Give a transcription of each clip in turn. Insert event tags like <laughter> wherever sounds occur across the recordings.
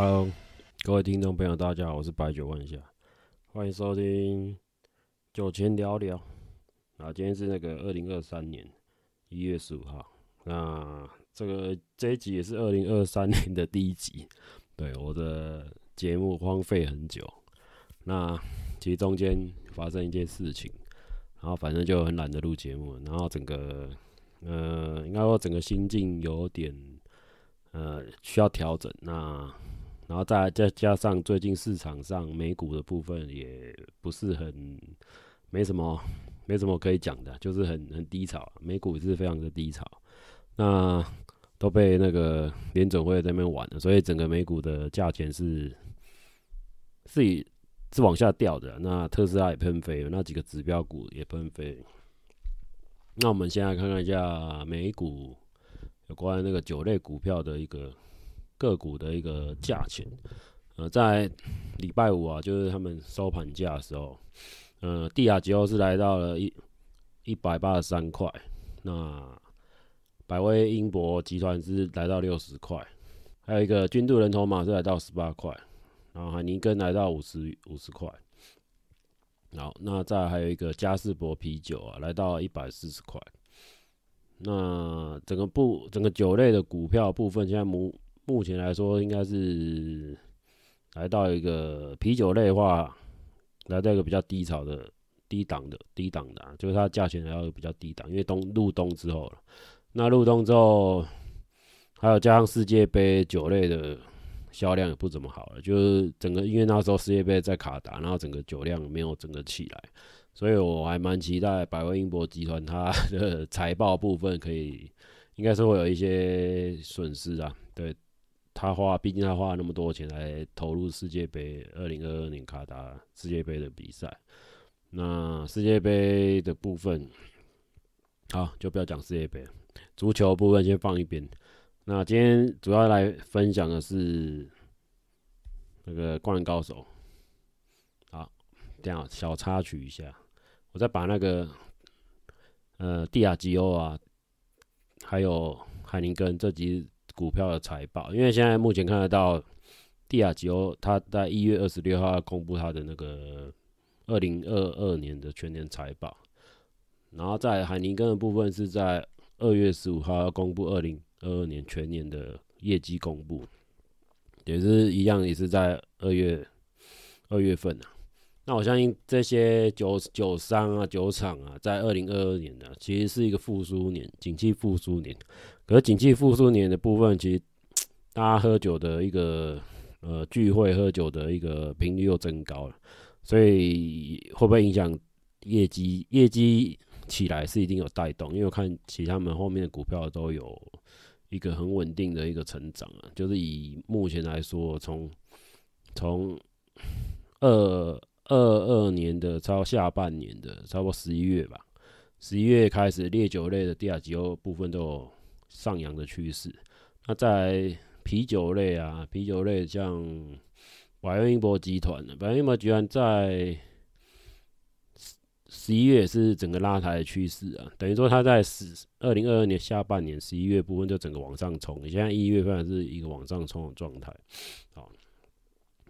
Hello，各位听众朋友，大家好，我是白酒万夏，欢迎收听酒前聊聊。啊，今天是那个二零二三年一月十五号，那这个这一集也是二零二三年的第一集。对，我的节目荒废很久，那其实中间发生一件事情，然后反正就很懒得录节目，然后整个呃，应该说整个心境有点呃需要调整。那然后再再加上最近市场上美股的部分也不是很没什么没什么可以讲的，就是很很低潮，美股是非常的低潮。那都被那个联准会在那边玩了，所以整个美股的价钱是是以是往下掉的。那特斯拉也喷飞了，那几个指标股也喷飞。那我们先来看看一下美股有关那个酒类股票的一个个股的一个价钱。呃，在礼拜五啊，就是他们收盘价的时候，呃，帝亚吉欧是来到了一一百八十三块。那百威英博集团是来到六十块，还有一个君度人头马是来到十八块，然后海尼根来到五十五十块，好，那再还有一个嘉士伯啤酒啊，来到一百四十块。那整个部整个酒类的股票部分，现在目目前来说，应该是来到一个啤酒类的话，来到一个比较低潮的低档的低档的，啊，就是它价钱还要比较低档，因为冬入冬之后了。那入冬之后，还有加上世界杯酒类的销量也不怎么好了，就是整个因为那时候世界杯在卡达，然后整个酒量没有整个起来，所以我还蛮期待百威英博集团它的 <laughs> 财报部分可以，应该是会有一些损失啊。对，他花，毕竟他花了那么多钱来投入世界杯二零二二年卡达世界杯的比赛，那世界杯的部分，好，就不要讲世界杯。足球部分先放一边，那今天主要来分享的是那个《灌篮高手》。好，这样小插曲一下，我再把那个呃蒂亚吉欧啊，还有海尼根这几股票的财报，因为现在目前看得到蒂亚吉欧，他在一月二十六号要公布他的那个二零二二年的全年财报，然后在海宁根的部分是在。二月十五号要公布二零二二年全年的业绩公布，也是一样，也是在二月二月份啊。那我相信这些酒酒商啊、酒厂啊，在二零二二年呢，其实是一个复苏年，景气复苏年。可是景气复苏年的部分，其实 <tsk> 大家喝酒的一个呃聚会喝酒的一个频率又增高了，所以会不会影响业绩？业绩？起来是一定有带动，因为我看其他们后面的股票都有一个很稳定的一个成长啊，就是以目前来说，从从二二二年的超下半年的差不多十一月吧，十一月开始烈酒类的第二季部分都上扬的趋势。那在啤酒类啊，啤酒类像百威英博集团的，百威英博集团在。十一月是整个拉抬的趋势啊，等于说它在十二零二二年下半年十一月部分就整个往上冲，现在一月份是一个往上冲的状态，好，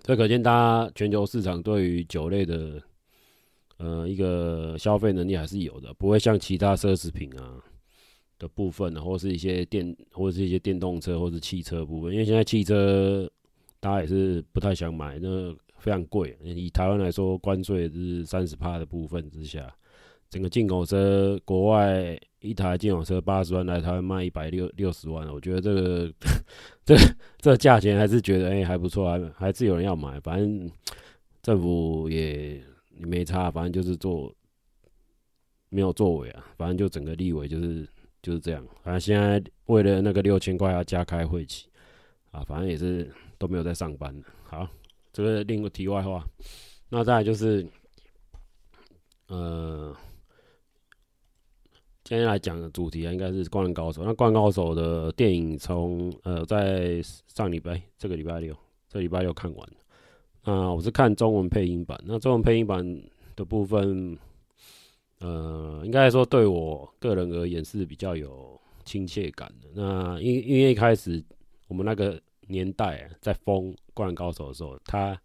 这可见大家全球市场对于酒类的呃一个消费能力还是有的，不会像其他奢侈品啊的部分，或是一些电或者是一些电动车或是汽车部分，因为现在汽车大家也是不太想买那。非常贵，以台湾来说，关税是三十趴的部分之下，整个进口车，国外一台进口车八十万，来台湾卖一百六六十万，我觉得这个 <laughs> 这这价钱还是觉得哎、还不错，还还是有人要买。反正政府也没差，反正就是做没有作为啊，反正就整个立委就是就是这样。反正现在为了那个六千块要加开会期啊，反正也是都没有在上班。好。这个另一个题外话，那再来就是，呃，今天来讲的主题啊，应该是《灌篮高手》。那《灌篮高手》的电影从呃在上礼拜，这个礼拜六，这礼拜六看完。那我是看中文配音版。那中文配音版的部分，呃，应该说对我个人而言是比较有亲切感的。那因因为一开始我们那个。年代在封《灌篮高手》的时候，它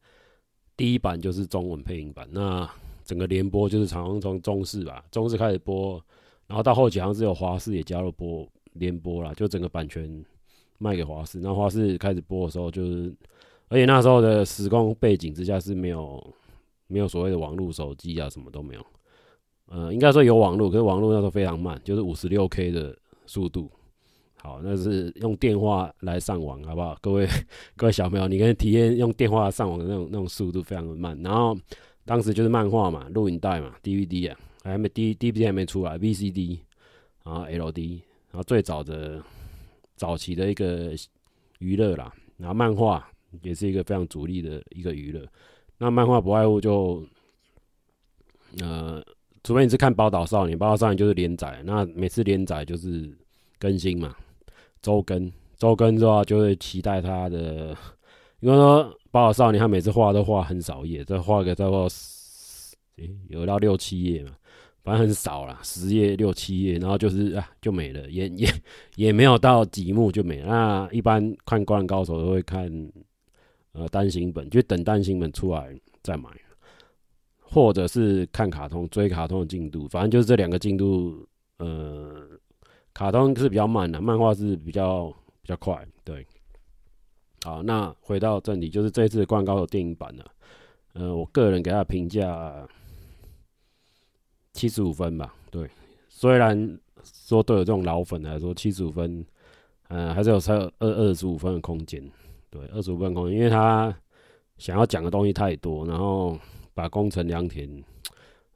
第一版就是中文配音版，那整个联播就是常常从中视吧，中视开始播，然后到后期好像是有华视也加入播联播啦，就整个版权卖给华视，那华视开始播的时候就是，而且那时候的时空背景之下是没有没有所谓的网络手机啊，什么都没有，呃，应该说有网络，可是网络那时候非常慢，就是五十六 K 的速度。好，那是用电话来上网，好不好？各位各位小朋友，你可以体验用电话上网的那种那种速度非常的慢。然后当时就是漫画嘛，录影带嘛，DVD 啊，还没 D DVD 还没出来，VCD，然后 LD，然后最早的早期的一个娱乐啦。然后漫画也是一个非常主力的一个娱乐。那漫画不外乎就，呃，除非你是看《宝岛少年》，《宝岛少年》就是连载，那每次连载就是更新嘛。周更，周更的话就会期待他的，因为说《宝岛少年》他每次画都画很少页，这画个差不多，诶，有到六七页嘛，反正很少啦，十页六七页，然后就是啊就没了，也也也没有到几幕就没了。那一般看《灌篮高手》都会看呃单行本，就等单行本出来再买，或者是看卡通追卡通的进度，反正就是这两个进度，呃。卡通是比较慢的，漫画是比较比较快。对，好，那回到正题，就是这次的《灌高手》电影版呢，呃，我个人给他评价七十五分吧。对，虽然说对有这种老粉来说，七十五分，呃，还是有差二二十五分的空间。对，二十五分空间，因为他想要讲的东西太多，然后把宫城良田。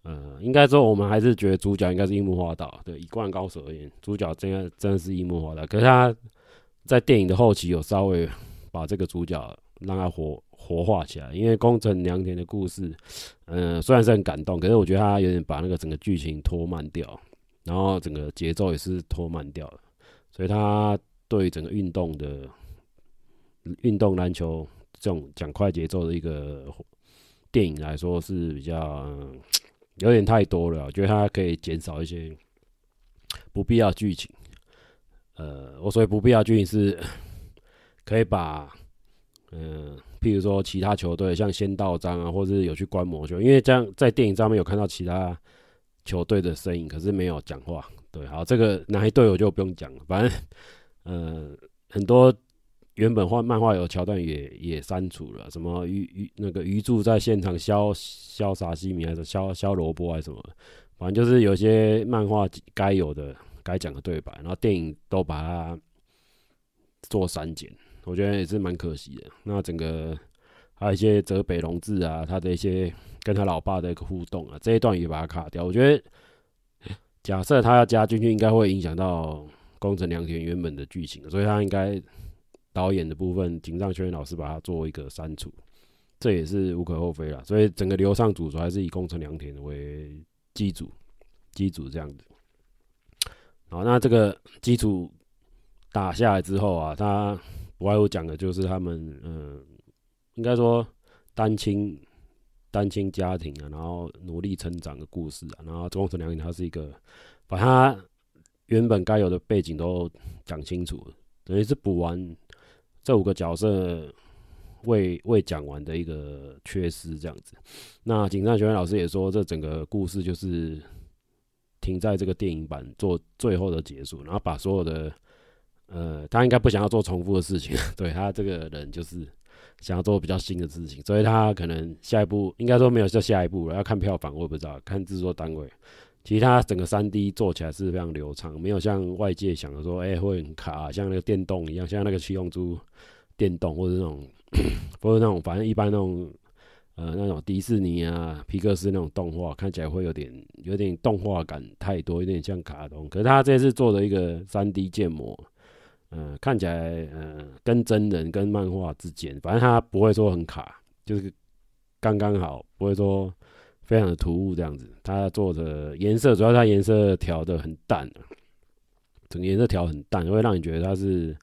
呃，应该说我们还是觉得主角应该是樱木花道。对，一贯高手而言，主角真的真的是樱木花道。可是他在电影的后期有稍微把这个主角让他活活化起来，因为宫城良田的故事，嗯、呃，虽然是很感动，可是我觉得他有点把那个整个剧情拖慢掉，然后整个节奏也是拖慢掉了。所以他对整个运动的运动篮球这种讲快节奏的一个电影来说是比较。有点太多了，我觉得它可以减少一些不必要剧情。呃，我所谓不必要剧情是，<coughs> 可以把，嗯、呃，譬如说其他球队像仙道章啊，或者是有去观摩球，因为这样在电影上面有看到其他球队的身影，可是没有讲话。对，好，这个哪一队我就不用讲了，反正，呃，很多。原本画漫画有桥段也也删除了，什么鱼鱼那个鱼柱在现场削削沙西米还是削削萝卜还是什么，反正就是有些漫画该有的该讲的对白，然后电影都把它做删减，我觉得也是蛮可惜的。那整个还有一些泽北荣治啊，他的一些跟他老爸的一个互动啊，这一段也把它卡掉。我觉得假设他要加进去，应该会影响到宫城良田原本的剧情，所以他应该。导演的部分，井上雄彦老师把它做一个删除，这也是无可厚非了。所以整个流畅主还是以宫城良田为基础，基础这样子。好，那这个基础打下来之后啊，他不外乎讲的就是他们，嗯，应该说单亲单亲家庭啊，然后努力成长的故事啊，然后宫城良田他是一个把他原本该有的背景都讲清楚了，等于是补完。这五个角色未未讲完的一个缺失，这样子。那井上雄彦老师也说，这整个故事就是停在这个电影版做最后的结束，然后把所有的呃，他应该不想要做重复的事情，<laughs> 对，他这个人就是想要做比较新的事情，所以他可能下一步应该说没有叫下一步了，要看票房，我也不知道，看制作单位。其他整个三 D 做起来是非常流畅，没有像外界想的说，哎、会很卡，像那个电动一样，像那个七龙珠电动，或者那种，<clears throat> 或者那种，反正一般那种，呃，那种迪士尼啊、皮克斯那种动画，看起来会有点，有点动画感太多，有点像卡通。可是他这次做的一个三 D 建模，呃，看起来，呃，跟真人跟漫画之间，反正他不会说很卡，就是刚刚好，不会说。非常的突兀，这样子，它做的颜色主要它颜色调的很淡，整个颜色调很淡，会让你觉得它是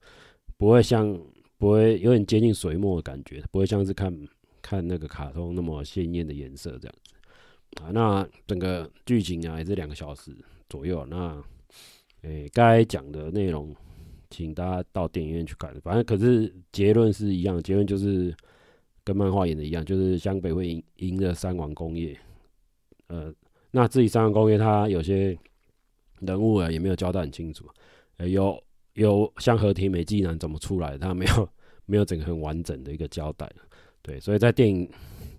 不会像不会有点接近水墨的感觉，不会像是看看那个卡通那么鲜艳的颜色这样子啊。那整个剧情啊也是两个小时左右，那诶该讲的内容请大家到电影院去看。反正可是结论是一样，结论就是跟漫画演的一样，就是湘北会赢赢了三王工业。呃，那至于三王工业，他有些人物啊也没有交代很清楚，呃、有有像和田美纪男怎么出来，他没有没有整个很完整的一个交代。对，所以在电影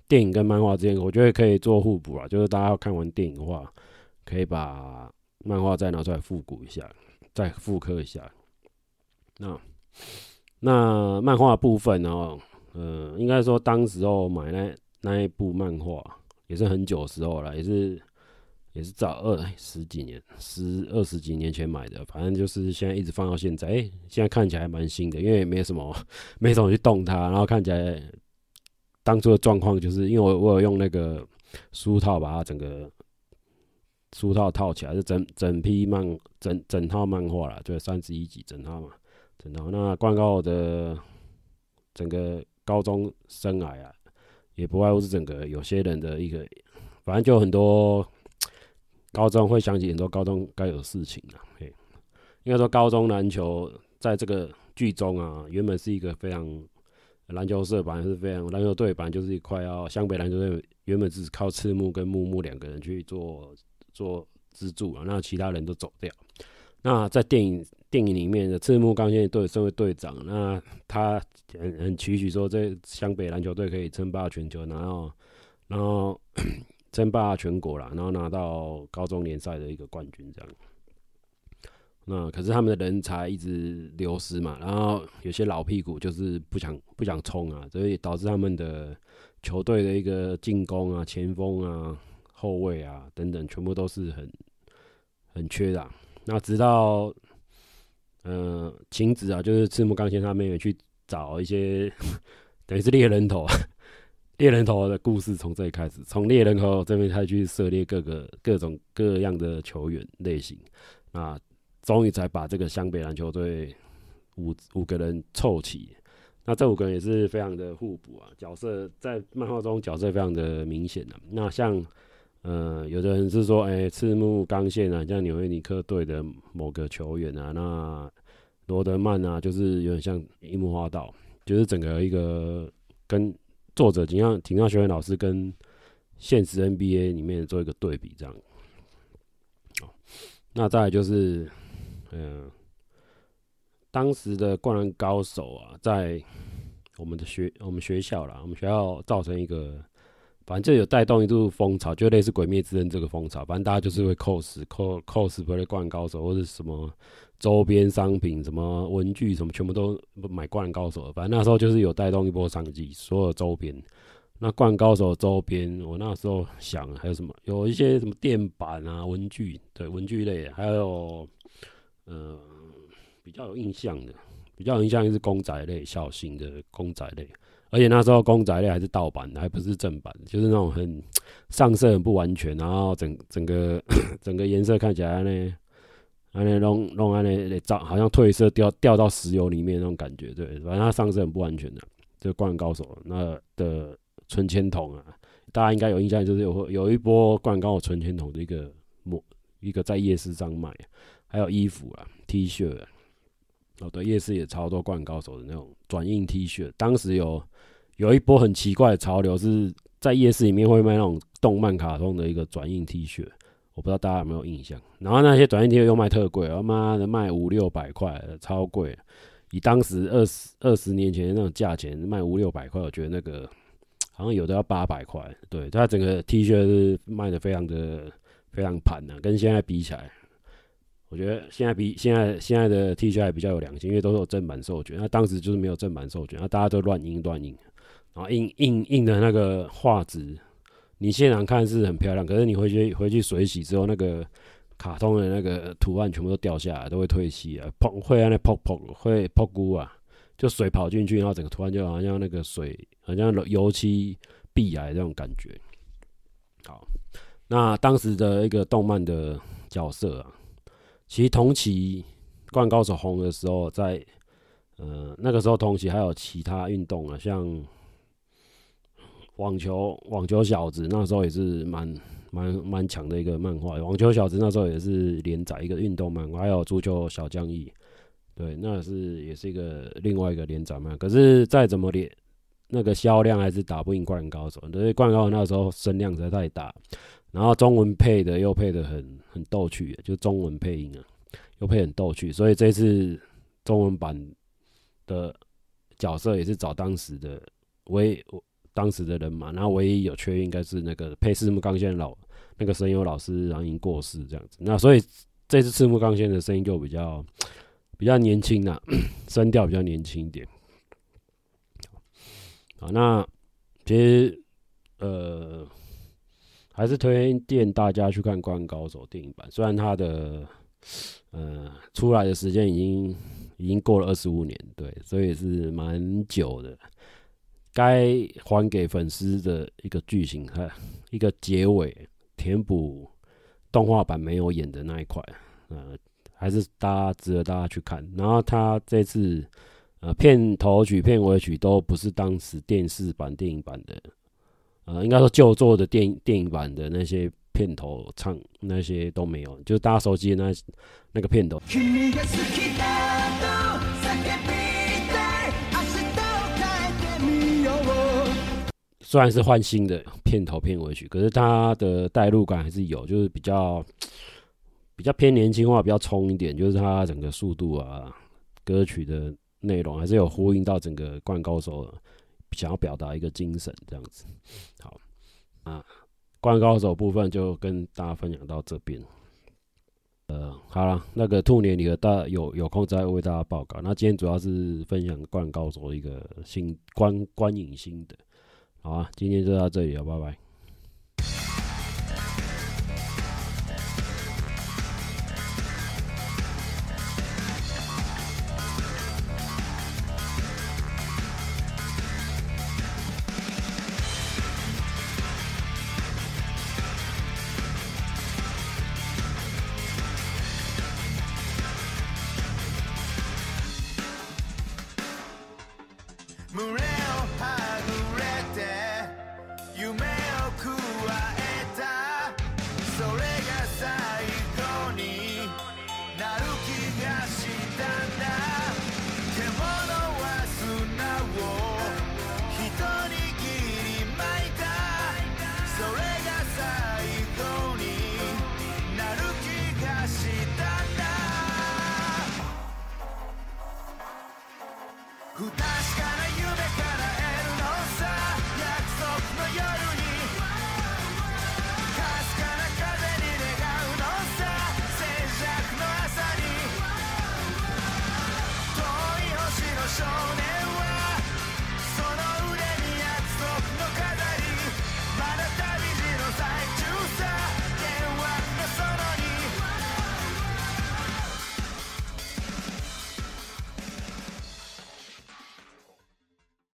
电影跟漫画之间，我觉得可以做互补啊，就是大家看完电影的话，可以把漫画再拿出来复古一下，再复刻一下。那那漫画部分呢？呃，应该说当时候买那那一部漫画。也是很久时候了，也是也是早二十几年、十二十几年前买的，反正就是现在一直放到现在。哎、现在看起来蛮新的，因为没什么，<laughs> 没什么去动它，然后看起来当初的状况就是，因为我我有用那个书套把它整个书套套起来，是整整批漫整整套漫画了，就三十一集整套嘛，整套。那灌高的整个高中生涯啊。也不外乎是整个有些人的一个，反正就很多高中会想起很多高中该有的事情啊。嘿，应该说高中篮球在这个剧中啊，原本是一个非常篮球社，本来是非常篮球队，本来就是一块要湘北篮球队原本只是靠赤木跟木木两个人去做做支柱啊，那其他人都走掉。那在电影电影里面的赤木刚宪队身为队长，那他很很期许说，这湘北篮球队可以称霸全球，然后然后 <coughs> 称霸全国啦，然后拿到高中联赛的一个冠军这样。那可是他们的人才一直流失嘛，然后有些老屁股就是不想不想冲啊，所以导致他们的球队的一个进攻啊、前锋啊、后卫啊等等，全部都是很很缺的。那直到，呃，晴子啊，就是赤木刚宪他们也去找一些，<laughs> 等于是猎人头啊，<laughs> 猎人头的故事从这里开始，从猎人头这边开始去涉猎各个各种各样的球员类型，啊，终于才把这个湘北篮球队五五个人凑齐。那这五个人也是非常的互补啊，角色在漫画中角色非常的明显的。那像。呃，有的人是说，哎、欸，赤木刚宪啊，像纽约尼克队的某个球员啊，那罗德曼啊，就是有点像樱木花道，就是整个一个跟作者井上井上雄彦老师跟现实 NBA 里面做一个对比，这样。那再就是，嗯、当时的灌篮高手啊，在我们的学我们学校啦，我们学校造成一个。反正就有带动一度风潮，就类似《鬼灭之刃》这个风潮。反正大家就是会 cos cos cosplay 灌篮高手，或者什么周边商品、什么文具什么，全部都买灌篮高手。反正那时候就是有带动一波商机，所有周边。那灌篮高手周边，我那时候想还有什么？有一些什么电板啊、文具，对，文具类，还有呃比较有印象的，比较有印象就是公仔类，小型的公仔类。而且那时候公仔类还是盗版的，还不是正版，就是那种很 <tsk> 上色很不完全，然后整整个 <clears throat> 整个颜色看起来呢，安那弄弄安那照好像褪色掉掉到石油里面那种感觉，对，反正它上色很不完全的。就灌篮高手那的存钱筒啊，大家应该有印象，就是有有一波灌篮高手存钱筒的一个模，一个在夜市上卖，还有衣服啊，T 恤啊。哦，对，夜市也超多灌高手的那种转印 T 恤。当时有有一波很奇怪的潮流，是在夜市里面会卖那种动漫卡通的一个转印 T 恤，我不知道大家有没有印象。然后那些转印 T 恤又卖特贵，他妈的卖五六百块，超贵。以当时二十二十年前那种价钱卖五六百块，我觉得那个好像有的要八百块。对，它整个 T 恤是卖的非常的非常盘的，跟现在比起来。我觉得现在比现在现在的 T 恤还比较有良心，因为都是有正版授权。那当时就是没有正版授权，那大家都乱印乱印，然后印印印的那个画质，你现场看是很漂亮，可是你回去回去水洗之后，那个卡通的那个图案全部都掉下来，都会褪漆啊，碰会让那泡泡会泡菇啊，就水跑进去，然后整个图案就好像那个水，好像油漆壁癌这种感觉。好，那当时的一个动漫的角色啊。其实同期《灌高手》红的时候，在呃那个时候同期还有其他运动啊，像网球，网球小子那时候也是蛮蛮蛮强的一个漫画。网球小子那时候也是连载一个运动漫画，还有足球小将翼，对，那是也是一个另外一个连载漫，可是再怎么连，那个销量还是打不赢《灌高手》，因为《灌高手》那时候声量实在太大，然后中文配的又配的很很逗趣，就中文配音啊，又配很逗趣，所以这次中文版的角色也是找当时的唯当时的人嘛，然后唯一有缺应该是那个配赤木刚宪老那个声优老师，然后已经过世这样子，那所以这次赤木刚宪的声音就比较。比较年轻啊，<coughs> 声调比较年轻一点。好，那其实呃，还是推荐大家去看《灌篮高手》电影版。虽然它的呃出来的时间已经已经过了二十五年，对，所以是蛮久的。该还给粉丝的一个剧情，哈，一个结尾，填补动画版没有演的那一块，呃。还是大家值得大家去看。然后他这次呃片头曲、片尾曲都不是当时电视版、电影版的，呃，应该说旧作的电影电影版的那些片头唱那些都没有，就是大家熟悉的那那个片头。虽然是换新的片头、片尾曲，可是它的代入感还是有，就是比较。比较偏年轻化，比较冲一点，就是它整个速度啊，歌曲的内容还是有呼应到整个《灌高手》想要表达一个精神这样子。好啊，《灌高手》部分就跟大家分享到这边。呃，好了，那个兔年里的大有有空再为大家报告。那今天主要是分享《灌高手》一个新观观影心得。好啊，今天就到这里了，拜拜。 후다.